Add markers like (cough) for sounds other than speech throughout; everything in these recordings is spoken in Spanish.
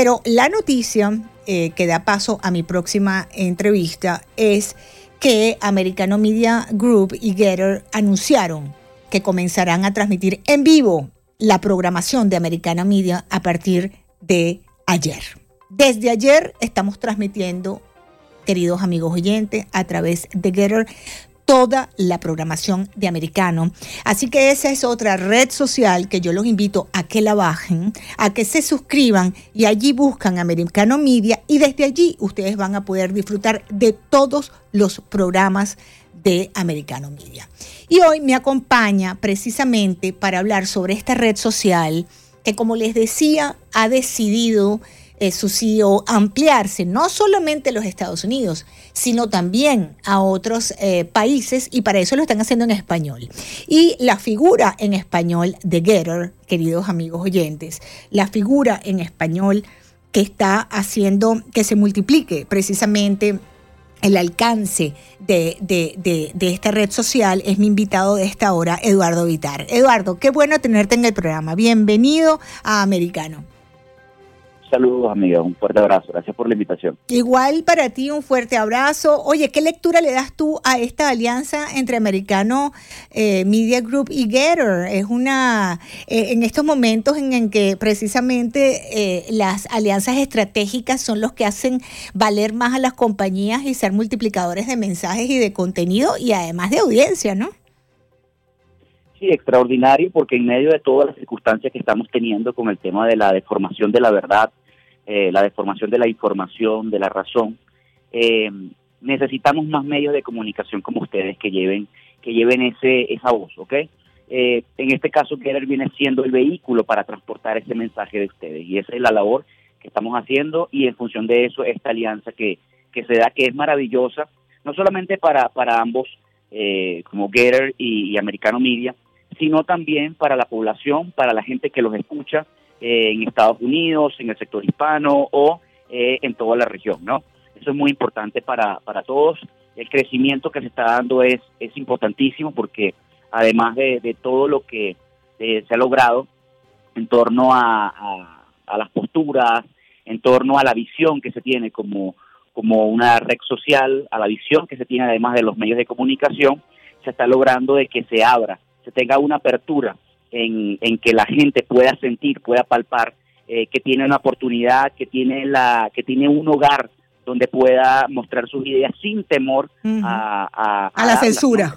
Pero la noticia eh, que da paso a mi próxima entrevista es que Americano Media Group y Getter anunciaron que comenzarán a transmitir en vivo la programación de Americano Media a partir de ayer. Desde ayer estamos transmitiendo, queridos amigos oyentes, a través de Getter toda la programación de Americano. Así que esa es otra red social que yo los invito a que la bajen, a que se suscriban y allí buscan Americano Media y desde allí ustedes van a poder disfrutar de todos los programas de Americano Media. Y hoy me acompaña precisamente para hablar sobre esta red social que como les decía ha decidido eh, CEO ampliarse no solamente a los Estados Unidos, sino también a otros eh, países y para eso lo están haciendo en español. Y la figura en español de Getter, queridos amigos oyentes, la figura en español que está haciendo que se multiplique precisamente el alcance de, de, esta red social es mi invitado de esta hora, Eduardo Vitar. Eduardo, qué bueno tenerte en el programa. Bienvenido a Americano. Saludos, amiga. Un fuerte abrazo. Gracias por la invitación. Igual para ti, un fuerte abrazo. Oye, ¿qué lectura le das tú a esta alianza entre Americano eh, Media Group y Getter? Es una, eh, en estos momentos en, en que precisamente eh, las alianzas estratégicas son los que hacen valer más a las compañías y ser multiplicadores de mensajes y de contenido y además de audiencia, ¿no? Sí, extraordinario porque en medio de todas las circunstancias que estamos teniendo con el tema de la deformación de la verdad, eh, la deformación de la información, de la razón. Eh, necesitamos más medios de comunicación como ustedes que lleven que lleven ese esa voz, ¿ok? Eh, en este caso, Keller viene siendo el vehículo para transportar ese mensaje de ustedes y esa es la labor que estamos haciendo y en función de eso esta alianza que, que se da que es maravillosa, no solamente para, para ambos, como Getter y, y Americano Media, sino también para la población, para la gente que los escucha eh, en Estados Unidos, en el sector hispano o eh, en toda la región, ¿no? Eso es muy importante para, para todos. El crecimiento que se está dando es, es importantísimo porque además de, todo lo que eh, se ha logrado en torno a, a, las posturas, en torno a la visión que se tiene como, como una red social, a la visión que se tiene además de los medios de comunicación, se está logrando de que se abra, se tenga una apertura en, que la gente pueda sentir, pueda palpar eh, que tiene una oportunidad, que tiene la, que tiene un hogar donde pueda mostrar sus ideas sin temor a, a, la censura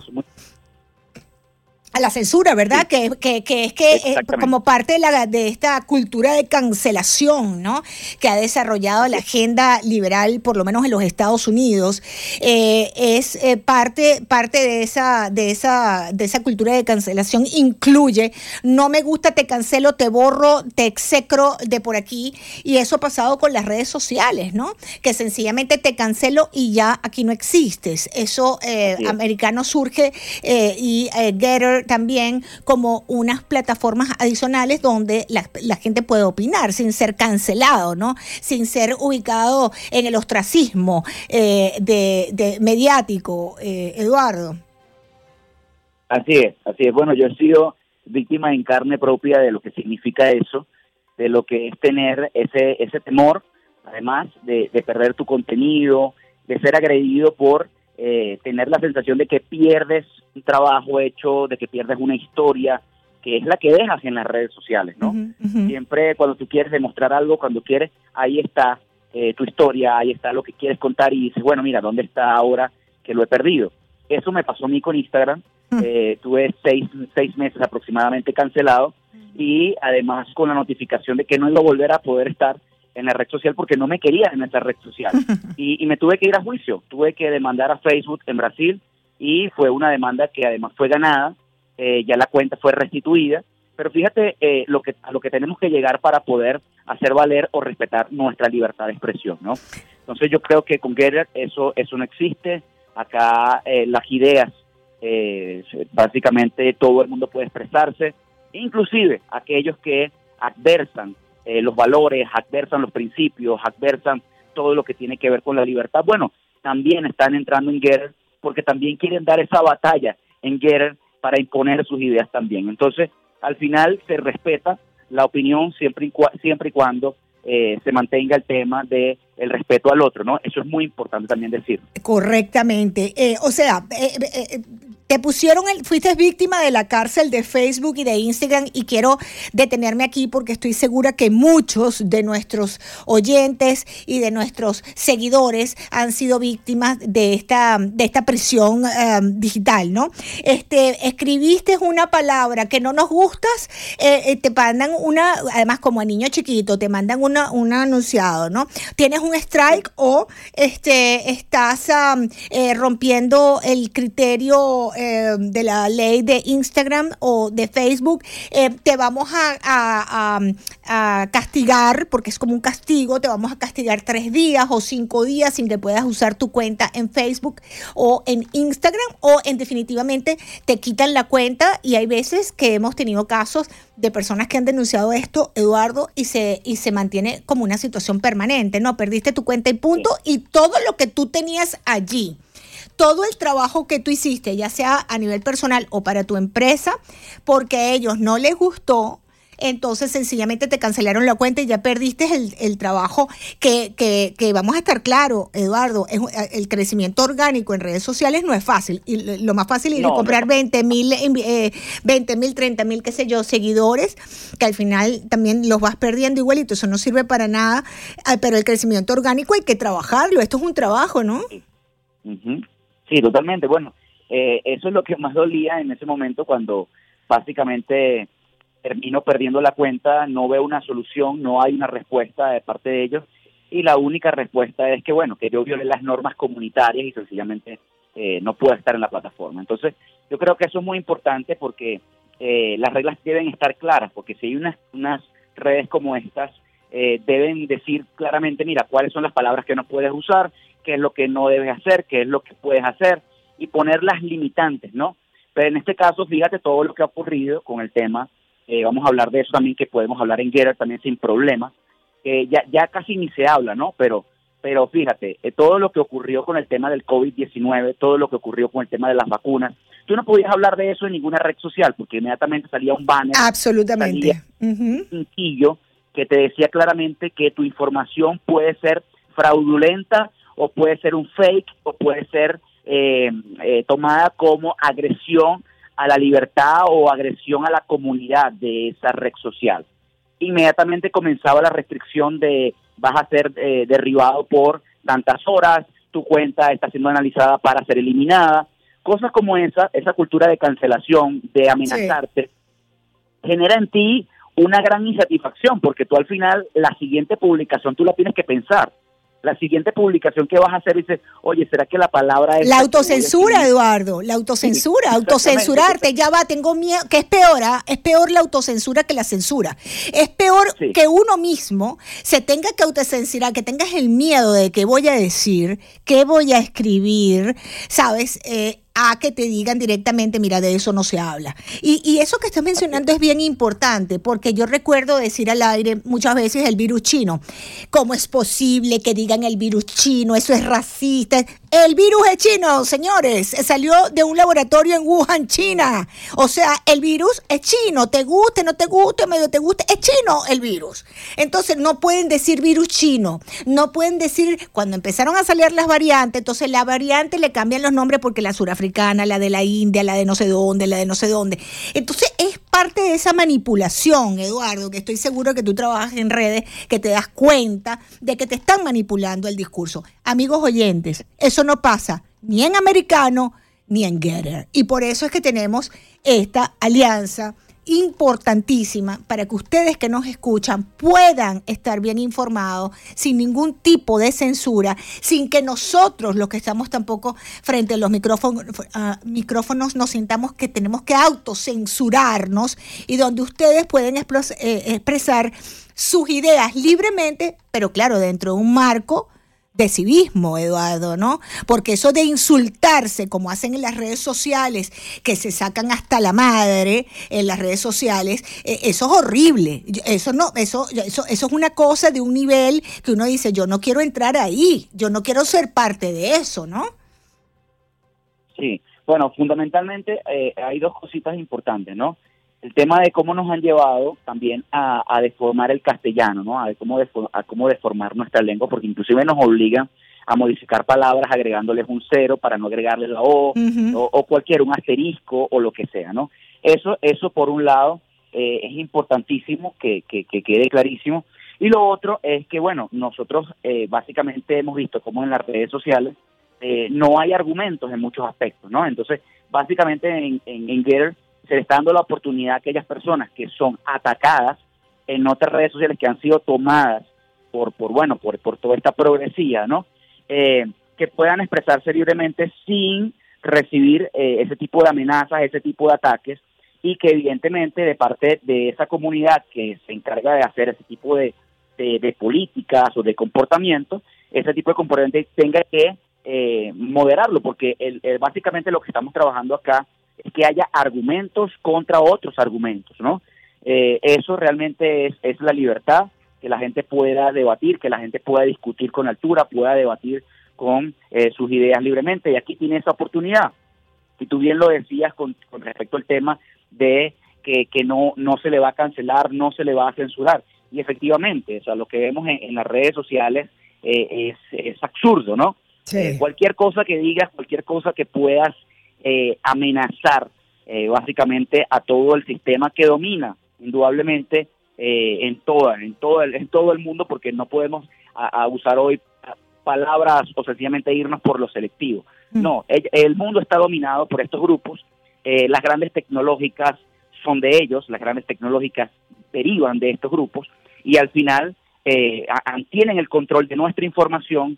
a la censura, ¿verdad? Que, que, que, es que eh, como parte de, la, de esta cultura de cancelación, ¿no? Que ha desarrollado la agenda liberal, por lo menos en los Estados Unidos, eh, es eh, parte, parte de esa, de esa, de esa cultura de cancelación. Incluye, no me gusta, te cancelo, te borro, te execro de por aquí. Y eso ha pasado con las redes sociales, ¿no? Que sencillamente te cancelo y ya aquí no existes. Eso americano surge y Getter también como unas plataformas adicionales donde la, gente puede opinar sin ser cancelado, ¿no? Sin ser ubicado en el ostracismo eh, de, mediático, eh, Eduardo. Así es, así es. Bueno, yo he sido víctima en carne propia de lo que significa eso, de lo que es tener ese, ese temor, además de, de perder tu contenido, de ser agredido por eh, tener la sensación de que pierdes un trabajo hecho, de que pierdes una historia, que es la que dejas en las redes sociales, ¿no? Siempre cuando tú quieres demostrar algo, cuando quieres, ahí está eh, tu historia, ahí está lo que quieres contar y dices, bueno, mira, ¿dónde está ahora que lo he perdido? Eso me pasó a mí con Instagram. Eh, tuve seis, seis meses aproximadamente cancelado y además con la notificación de que no iba a volver a poder estar en la red social porque no me quería en esa red social. (laughs) Y, me tuve que ir a juicio, tuve que demandar a Facebook en Brasil y fue una demanda que además fue ganada, eh, ya la cuenta fue restituida, pero fíjate eh, lo que, a lo que tenemos que llegar para poder hacer valer o respetar nuestra libertad de expresión, ¿no? Entonces yo creo que con Getter eso, eso no existe, acá eh, las ideas, básicamente todo el mundo puede expresarse, inclusive aquellos que adversan eh, los valores, adversan los principios, adversan todo lo que tiene que ver con la libertad. Bueno, también están entrando en Getter porque también quieren dar esa batalla en Getter para imponer sus ideas también. Entonces, al final se respeta la opinión siempre y, siempre y cuando eh, se mantenga el tema de el respeto al otro, ¿no? Eso es muy importante también decir. Correctamente. Eh, o sea, eh, te pusieron, el, fuiste víctima de la cárcel de Facebook y de Instagram y quiero detenerme aquí porque estoy segura que muchos de nuestros oyentes y de nuestros seguidores han sido víctimas de esta, de esta prisión em, digital, ¿no? Este, escribiste una palabra que no nos gustas, eh, eh, te mandan una, además como a niño chiquito, te mandan una, un anunciado, ¿no? Tienes un strike o este, estás eh, rompiendo el criterio eh, de la ley de Instagram o de Facebook, eh, te vamos a, castigar, porque es como un castigo, te vamos a castigar tres días o cinco días sin que puedas usar tu cuenta en Facebook o en Instagram, o en definitivamente te quitan la cuenta. Y hay veces que hemos tenido casos de personas que han denunciado esto, Eduardo, y se, y se mantiene como una situación permanente, ¿no? Perdiste tu cuenta y punto, y todo lo que tú tenías allí todo el trabajo que tú hiciste, ya sea a nivel personal o para tu empresa, porque a ellos no les gustó, entonces sencillamente te cancelaron la cuenta y ya perdiste el, trabajo que, que, que, vamos a estar claro, Eduardo, es, el crecimiento orgánico en redes sociales no es fácil. Y lo más fácil es comprar 20 mil, eh, 20 mil, 30 mil, qué sé yo, seguidores, que al final también los vas perdiendo igualito, eso no sirve para nada, ah, pero el crecimiento orgánico hay que trabajarlo, esto es un trabajo, ¿no? Sí, totalmente. Bueno, eh, eso es lo que más dolía en ese momento cuando básicamente termino perdiendo la cuenta, no veo una solución, no hay una respuesta de parte de ellos y la única respuesta es que, bueno, que yo viole las normas comunitarias y sencillamente eh, no puedo estar en la plataforma. Entonces, yo creo que eso es muy importante porque eh, las reglas deben estar claras, porque si hay unas, unas redes como estas, eh, deben decir claramente, mira, cuáles son las palabras que no puedes usar, qué es lo que no debes hacer, qué es lo que puedes hacer y poner las limitantes, ¿no? Pero en este caso, fíjate todo lo que ha ocurrido con el tema eh, vamos a hablar de eso también, que podemos hablar en Getter también sin problema. ya, ya casi ni se habla, ¿no? Pero, pero fíjate, eh, todo lo que ocurrió con el tema del COVID-19, todo lo que ocurrió con el tema de las vacunas, tú no podías hablar de eso en ninguna red social, porque inmediatamente salía un banner. Absolutamente. Un sencillo que te decía claramente que tu información puede ser fraudulenta o puede ser un fake o puede ser eh, tomada como agresión a la libertad o agresión a la comunidad de esa red social. Inmediatamente comenzaba la restricción de vas a ser eh, derribado por tantas horas, tu cuenta está siendo analizada para ser eliminada. Cosas como esa, esa cultura de cancelación, de amenazarte, genera en ti una gran insatisfacción, porque tú al final la siguiente publicación tú la tienes que pensar la siguiente publicación que vas a hacer dices, oye, ¿será que la palabra es... La autocensura, Eduardo, la autocensura, autocensurarte, ya va, tengo miedo, que es peor, ¿ah? es peor la autocensura que la censura. Es peor que uno mismo se tenga que autocensurar, que tengas el miedo de qué voy a decir, qué voy a escribir, ¿sabes? Eh, a que te digan directamente, mira, de eso no se habla. Y, y eso que estás mencionando es bien importante, porque yo recuerdo decir al aire muchas veces el virus chino. ¿Cómo es posible que digan el virus chino? Eso es racista. El virus es chino, señores. Salió de un laboratorio en Wuhan, China. O sea, el virus es chino. Te guste, no te guste, medio te guste, es chino el virus. Entonces no pueden decir virus chino. No pueden decir, cuando empezaron a salir las variantes, entonces la variante le cambian los nombres porque la surafricana, la de la India, la de no sé dónde, la de no sé dónde. Entonces es parte de esa manipulación, Eduardo, que estoy seguro que tú trabajas en redes, que te das cuenta de que te están manipulando el discurso. Amigos oyentes, eso no pasa ni en americano ni en Getter. Y por eso es que tenemos esta alianza importantísima para que ustedes que nos escuchan puedan estar bien informados sin ningún tipo de censura, sin que nosotros los que estamos tampoco frente a los micrófonos, nos sintamos que tenemos que autocensurarnos y donde ustedes pueden eh, expresar sus ideas libremente, pero claro, dentro de un marco de civismo, Eduardo, ¿no? Porque eso de insultarse, como hacen en las redes sociales, que se sacan hasta la madre en las redes sociales, eh, eso es horrible. Eso no, eso, eso, eso es una cosa de un nivel que uno dice, yo no quiero entrar ahí, yo no quiero ser parte de eso, ¿no? Sí, bueno, fundamentalmente eh, hay dos cositas importantes, ¿no? El tema de cómo nos han llevado también a, deformar el castellano, ¿no? A, cómo a cómo deformar nuestra lengua, porque inclusive nos obligan a modificar palabras agregándoles un cero para no agregarles la O, o, cualquier, un asterisco o lo que sea, ¿no? Eso, eso por un lado eh, es importantísimo que, que, quede clarísimo. Y lo otro es que, bueno, nosotros eh, básicamente hemos visto como en las redes sociales eh, no hay argumentos en muchos aspectos, ¿no? Entonces, básicamente en, en, en Getter se le está dando la oportunidad a aquellas personas que son atacadas en otras redes sociales que han sido tomadas por, por bueno, por, por toda esta progresía, ¿no? Eh, que puedan expresarse libremente sin recibir eh, ese tipo de amenazas, ese tipo de ataques, y que evidentemente de parte de esa comunidad que se encarga de hacer ese tipo de, de, políticas o de comportamientos, ese tipo de comportamientos tenga que eh, moderarlo, porque el, básicamente lo que estamos trabajando acá que haya argumentos contra otros argumentos, ¿no? eso realmente es, es la libertad que la gente pueda debatir, que la gente pueda discutir con altura, pueda debatir con eh, sus ideas libremente. Y aquí tiene esa oportunidad. Y tú bien lo decías con, respecto al tema de que, que, no, no se le va a cancelar, no se le va a censurar. Y efectivamente, o sea, lo que vemos en, las redes sociales eh, es, es, absurdo, ¿no? Eh, cualquier cosa que digas, cualquier cosa que puedas amenazar básicamente a todo el sistema que domina, indudablemente, eh, en toda, en todo el, en todo el mundo porque no podemos a, usar hoy palabras o sencillamente irnos por lo selectivo. Mm. No, el, mundo está dominado por estos grupos, eh, las grandes tecnológicas son de ellos, las grandes tecnológicas derivan de estos grupos y al final eh, tienen el control de nuestra información,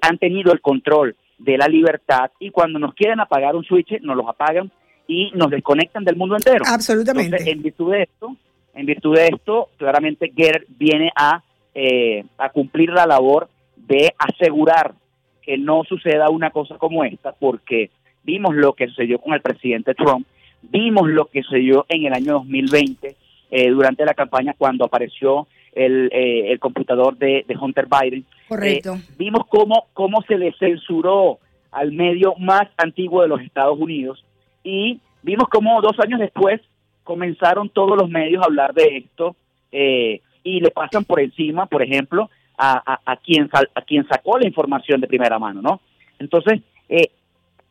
han tenido el control de la libertad y cuando nos quieren apagar un switch, nos los apagan y nos desconectan del mundo entero. Absolutamente. en virtud de esto, en virtud de esto, claramente Getter viene a, eh, a cumplir la labor de asegurar que no suceda una cosa como esta, porque vimos lo que sucedió con el presidente Trump, vimos lo que sucedió en el año 2020 eh, durante la campaña cuando apareció el, eh, el computador de, Hunter Biden. Correcto. vimos cómo, cómo se le censuró al medio más antiguo de los Estados Unidos y vimos cómo dos años después comenzaron todos los medios a hablar de esto eh, y le pasan por encima, por ejemplo, a, a, quien a quien sacó la información de primera mano, ¿no? Entonces, eh,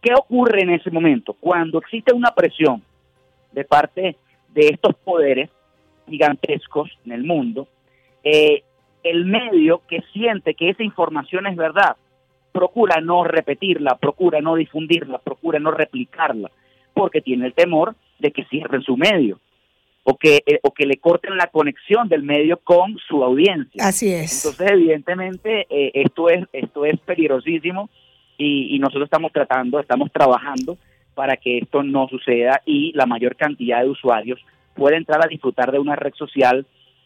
¿qué ocurre en ese momento? Cuando existe una presión de parte de estos poderes gigantescos en el mundo, eh, el medio que siente que esa información es verdad, procura no repetirla, procura no difundirla, procura no replicarla, porque tiene el temor de que cierren su medio o que, eh, o que le corten la conexión del medio con su audiencia. Así es. Entonces, evidentemente, eh, esto, es, esto es peligrosísimo y, nosotros estamos tratando, estamos trabajando para que esto no suceda y la mayor cantidad de usuarios pueda entrar a disfrutar de una red social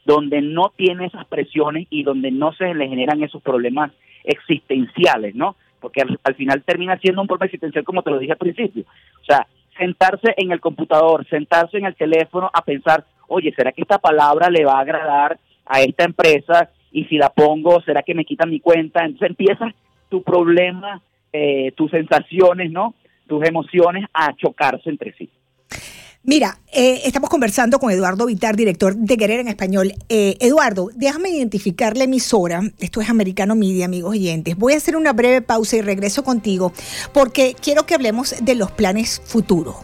donde no tiene esas presiones y donde no se le generan esos problemas existenciales, ¿no? Porque al, al final termina siendo un problema existencial como te lo dije al principio. O sea, sentarse en el computador, sentarse en el teléfono a pensar, oye, ¿será que esta palabra le va a agradar a esta empresa? Y si la pongo, ¿será que me quitan mi cuenta? Entonces empieza tu problema, eh, tus sensaciones, ¿no? Tus emociones a chocarse entre sí. Mira, eh, estamos conversando con Eduardo Vitar, director de Querer en Español. Eh, Eduardo, déjame identificar la emisora. Esto es Americano Media, amigos oyentes. Voy a hacer una breve pausa y regreso contigo porque quiero que hablemos de los planes futuros.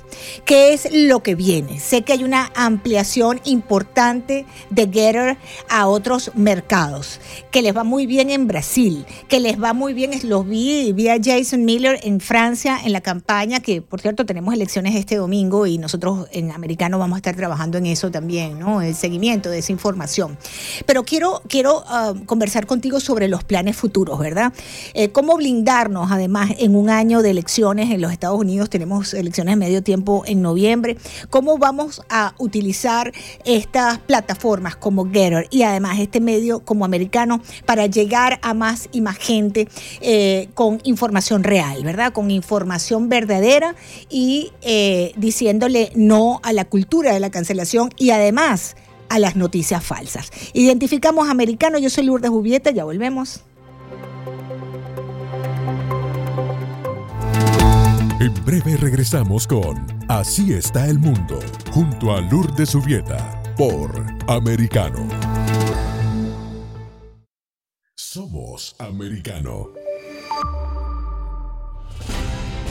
¿Qué es lo que viene? Sé que hay una ampliación importante de Getter a otros mercados, que les va muy bien en Brasil, que les va muy bien, los vi, vi a Jason Miller en Francia en la campaña, que por cierto tenemos elecciones este domingo y nosotros en Americano vamos a estar trabajando en eso también, ¿no? El seguimiento de esa información. Pero quiero, quiero ah, conversar contigo sobre los planes futuros, ¿verdad? Eh, ¿Cómo blindarnos, además, en un año de elecciones en los Estados Unidos? Tenemos elecciones de medio tiempo en noviembre. ¿Cómo vamos a utilizar estas plataformas como Getter y además este medio como americano para llegar a más y más gente eh, con información real, ¿verdad? Con información verdadera y eh, diciéndole no a la cultura de la cancelación y además a las noticias falsas. Identificamos americano, yo soy Lourdes Jubieta, ya volvemos. En breve regresamos con Así está el mundo, junto a Lourdes Subieta, por Americano. Somos Americano.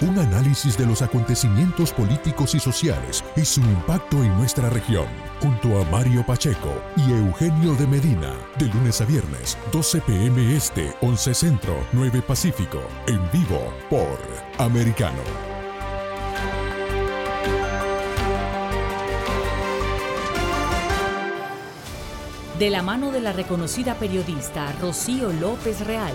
Un análisis de los acontecimientos políticos y sociales y su impacto en nuestra región, junto a Mario Pacheco y Eugenio de Medina, de lunes a viernes, 12 pm este, 11 centro, 9 pacífico, en vivo por Americano. De la mano de la reconocida periodista Rocío López Real,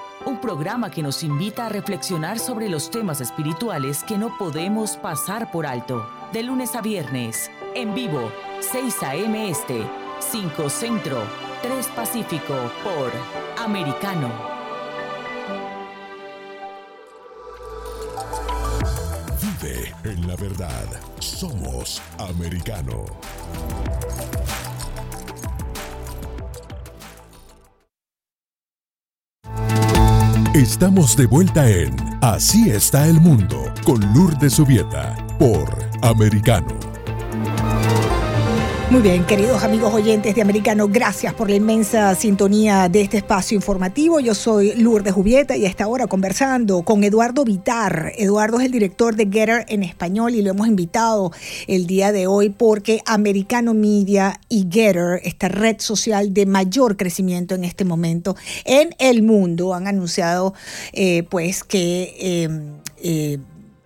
un programa que nos invita a reflexionar sobre los temas espirituales que no podemos pasar por alto. De lunes a viernes, en vivo, 6 a.m. Este, 5 Centro, 3 Pacífico, por Americano. Vive en la verdad. Somos americano. Estamos de vuelta en Así está el mundo con Lourdes Subieta por Americano. Muy bien, queridos amigos oyentes de Americano, gracias por la inmensa sintonía de este espacio informativo. Yo soy Lourdes Jubieta y a esta hora conversando con Eduardo Vitar. Eduardo es el director de Getter en español y lo hemos invitado el día de hoy porque Americano Media y Getter, esta red social de mayor crecimiento en este momento en el mundo, han anunciado eh, pues que... Eh, eh,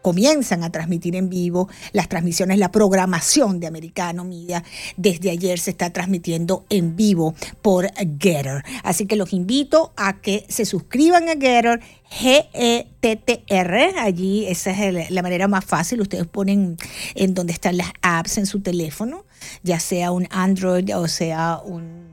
comienzan a transmitir en vivo las transmisiones, la programación de Americano Media. Desde ayer se está transmitiendo en vivo por Getter. Así que los invito a que se suscriban a Getter. G-E-T-T-R, allí esa es la manera más fácil, ustedes ponen en donde están las apps en su teléfono, ya sea un Android o sea un,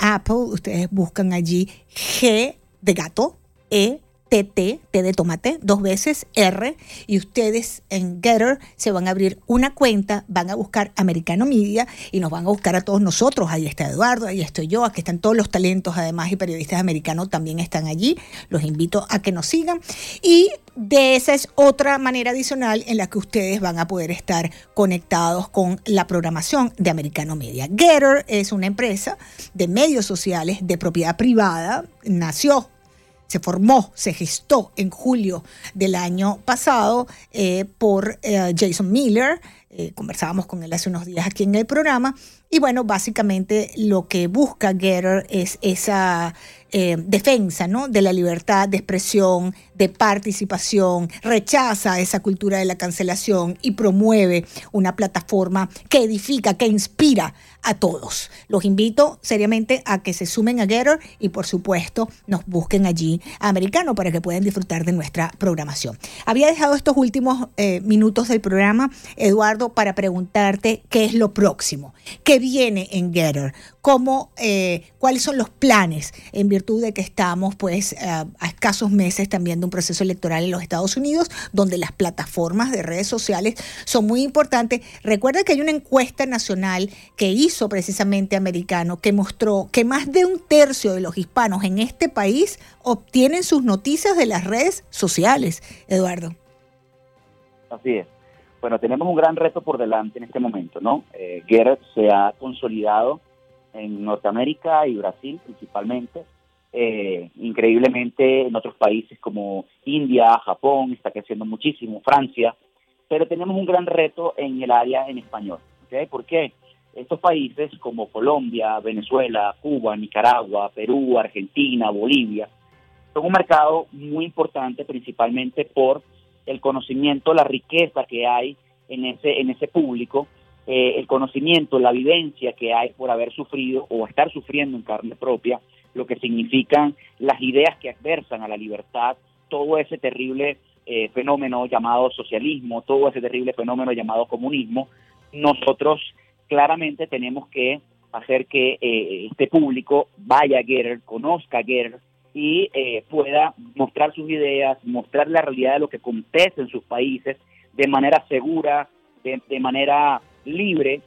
Apple, ustedes buscan allí G de gato, E TT, T de tomate, dos veces R, y ustedes en Getter se van a abrir una cuenta, van a buscar Americano Media y nos van a buscar a todos nosotros. Ahí está Eduardo, ahí estoy yo, aquí están todos los talentos, además, y periodistas americanos también están allí. Los invito a que nos sigan. Y de esa es otra manera adicional en la que ustedes van a poder estar conectados con la programación de Americano Media. Getter es una empresa de medios sociales de propiedad privada, nació se formó, se gestó en julio del año pasado eh, por eh, Jason Miller. Eh, conversábamos con él hace unos días aquí en el programa. Y bueno, básicamente lo que busca Getter es esa defensa ¿no? de la libertad de expresión, de participación, rechaza esa cultura de la cancelación y promueve una plataforma que edifica, que inspira a todos. Los invito seriamente a que se sumen a Getter y por supuesto nos busquen allí a Americano para que puedan disfrutar de nuestra programación. Había dejado estos últimos eh, minutos del programa, Eduardo, para preguntarte qué es lo próximo, qué viene en Getter, cómo, eh, cuáles son los planes en virtud de que estamos pues eh, a escasos meses también de un proceso electoral en los Estados Unidos donde las plataformas de redes sociales son muy importantes. Recuerda que hay una encuesta nacional que hizo precisamente Americano que mostró que más de un tercio de los hispanos en este país obtienen sus noticias de las redes sociales. Eduardo. Así es. Bueno, tenemos un gran reto por delante en este momento, ¿no? Eh, se ha consolidado en Norteamérica y Brasil principalmente eh, increíblemente en otros países como India, Japón, está creciendo muchísimo, Francia, pero tenemos un gran reto en el área en español. ¿okay? ¿Por qué? Estos países como Colombia, Venezuela, Cuba, Nicaragua, Perú, Argentina, Bolivia, son un mercado muy importante principalmente por el conocimiento, la riqueza que hay en ese, en ese público, eh, el conocimiento, la vivencia que hay por haber sufrido o estar sufriendo en carne propia, lo que significan las ideas que adversan a la libertad, todo ese terrible eh, fenómeno llamado socialismo, todo ese terrible fenómeno llamado comunismo, nosotros claramente tenemos que hacer que eh, este público vaya a Getter, conozca a y eh, pueda mostrar sus ideas, mostrar la realidad de lo que acontece en sus países de manera segura, de, manera libre,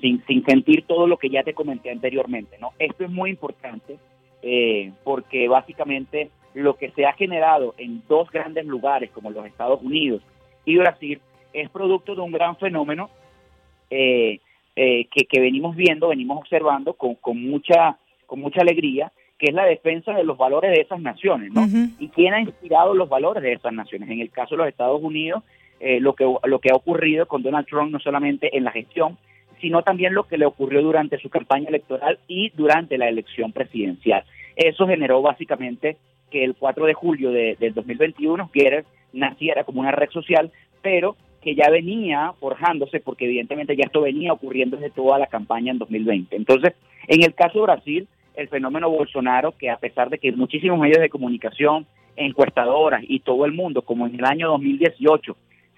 sin, sin sentir todo lo que ya te comenté anteriormente. ¿no? Esto es muy importante porque básicamente lo que se ha generado en dos grandes lugares como los Estados Unidos y Brasil es producto de un gran fenómeno eh, eh, que, venimos viendo, venimos observando con, mucha, con mucha alegría, que es la defensa de los valores de esas naciones, ¿no? Y quién ha inspirado los valores de esas naciones. En el caso de los Estados Unidos, eh, lo, que, lo que ha ocurrido con Donald Trump, no solamente en la gestión, sino también lo que le ocurrió durante su campaña electoral y durante la elección presidencial. Eso generó básicamente que el 4 de julio de, del 2021 Getter naciera como una red social, pero que ya venía forjándose porque evidentemente ya esto venía ocurriendo desde toda la campaña en 2020. Entonces, en el caso de Brasil, el fenómeno Bolsonaro, que a pesar de que muchísimos medios de comunicación, encuestadoras y todo el mundo, como en el año 2018,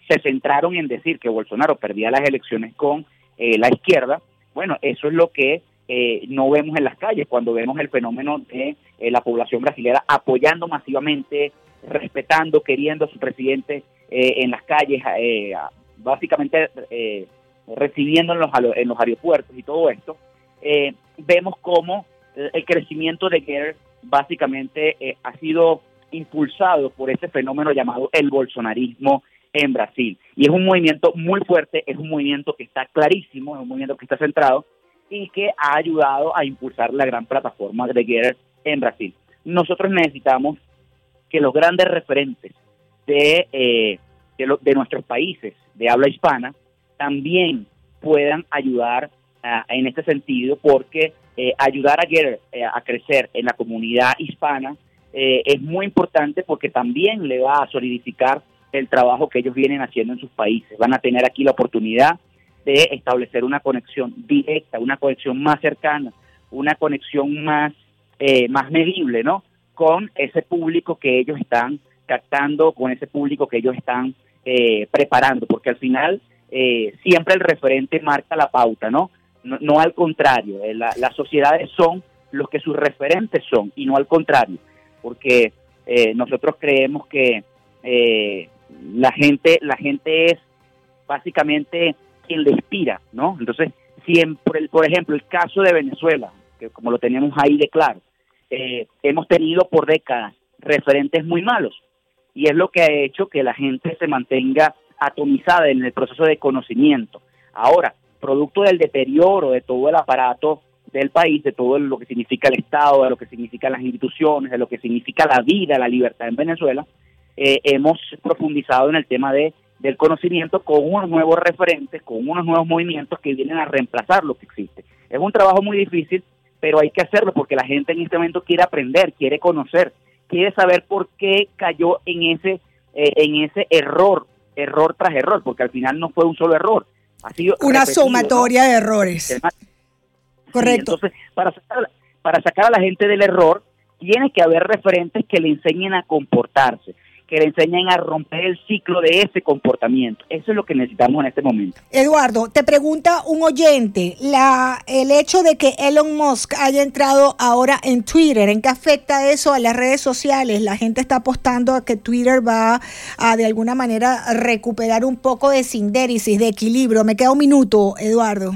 se centraron en decir que Bolsonaro perdía las elecciones con eh, la izquierda, bueno, eso es lo que eh, no vemos en las calles, cuando vemos el fenómeno de eh, la población brasileña apoyando masivamente, respetando, queriendo a su presidente eh, en las calles, básicamente recibiendo en los, en los aeropuertos y todo esto, vemos cómo el crecimiento de Guerre básicamente ha sido impulsado por ese fenómeno llamado el bolsonarismo en Brasil. Y es un movimiento muy fuerte, es un movimiento que está clarísimo, es un movimiento que está centrado y que ha ayudado a impulsar la gran plataforma de Getter en Brasil. Nosotros necesitamos que los grandes referentes de, eh, de, nuestros países de habla hispana también puedan ayudar en este sentido, porque eh, ayudar a Getter eh, a crecer en la comunidad hispana es muy importante porque también le va a solidificar el trabajo que ellos vienen haciendo en sus países. Van a tener aquí la oportunidad de establecer una conexión directa, una conexión más cercana, una conexión más, eh, más medible, ¿no? Con ese público que ellos están captando, con ese público que ellos están eh, preparando, porque al final eh, siempre el referente marca la pauta, ¿no? No, al contrario, las sociedades son los que sus referentes son y no al contrario, porque nosotros creemos que la gente, la gente es básicamente quien le inspira, ¿no? Entonces, siempre, por ejemplo, el caso de Venezuela, que como lo tenemos ahí de claro, eh, hemos tenido por décadas referentes muy malos y es lo que ha hecho que la gente se mantenga atomizada en el proceso de conocimiento. Ahora, producto del deterioro de todo el aparato del país, de todo lo que significa el Estado, de lo que significan las instituciones, de lo que significa la vida, la libertad en Venezuela, eh, hemos profundizado en el tema de del conocimiento con unos nuevos referentes, con unos nuevos movimientos que vienen a reemplazar lo que existe. Es un trabajo muy difícil, pero hay que hacerlo porque la gente en este momento quiere aprender, quiere conocer, quiere saber por qué cayó en ese, eh, en ese error, error tras error, porque al final no fue un solo error. Ha sido una sumatoria de errores. Correcto. entonces, para sacar, para sacar a la gente del error, tiene que haber referentes que le enseñen a comportarse que le enseñen a romper el ciclo de ese comportamiento. Eso es lo que necesitamos en este momento. Eduardo, te pregunta un oyente, la, el hecho de que Elon Musk haya entrado ahora en Twitter, ¿en qué afecta eso a las redes sociales? La gente está apostando a que Twitter va a de alguna manera recuperar un poco de sindérisis, de equilibrio. Me queda un minuto, Eduardo.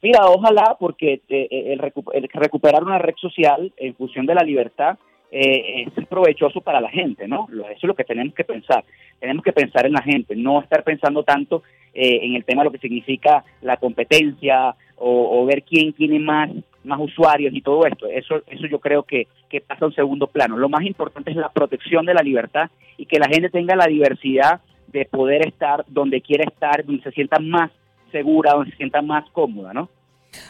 Mira, ojalá, porque eh, el recuperar una red social en función de la libertad eh, es provechoso para la gente, ¿no? Eso es lo que tenemos que pensar. Tenemos que pensar en la gente, no estar pensando tanto eh, en el tema de lo que significa la competencia o, ver quién tiene más más usuarios y todo esto. Eso, eso yo creo que, que pasa a un segundo plano. Lo más importante es la protección de la libertad y que la gente tenga la diversidad de poder estar donde quiera estar, donde se sienta más segura, donde se sienta más cómoda, ¿no?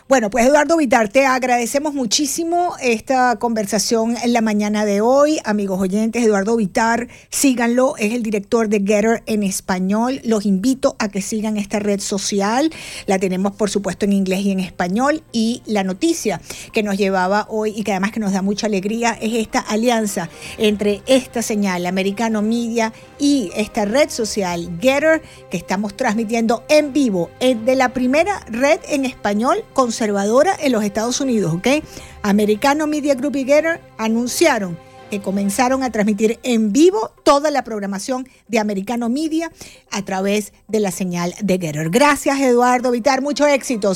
Bueno, pues Eduardo Vitar, te agradecemos muchísimo esta conversación en la mañana de hoy. Amigos oyentes, Eduardo Vitar, síganlo, es el director de Getter en español. Los invito a que sigan esta red social. La tenemos, por supuesto, en inglés y en español. Y la noticia que nos llevaba hoy y que además que nos da mucha alegría es esta alianza entre esta señal, Americano Media, y esta red social, Getter, que estamos transmitiendo en vivo de la primera red en español conservadora en los Estados Unidos, ¿ok? Americano Media Group y Getter anunciaron que comenzaron a transmitir en vivo toda la programación de Americano Media a través de la señal de Getter. Gracias, Eduardo Vitar. Mucho éxito.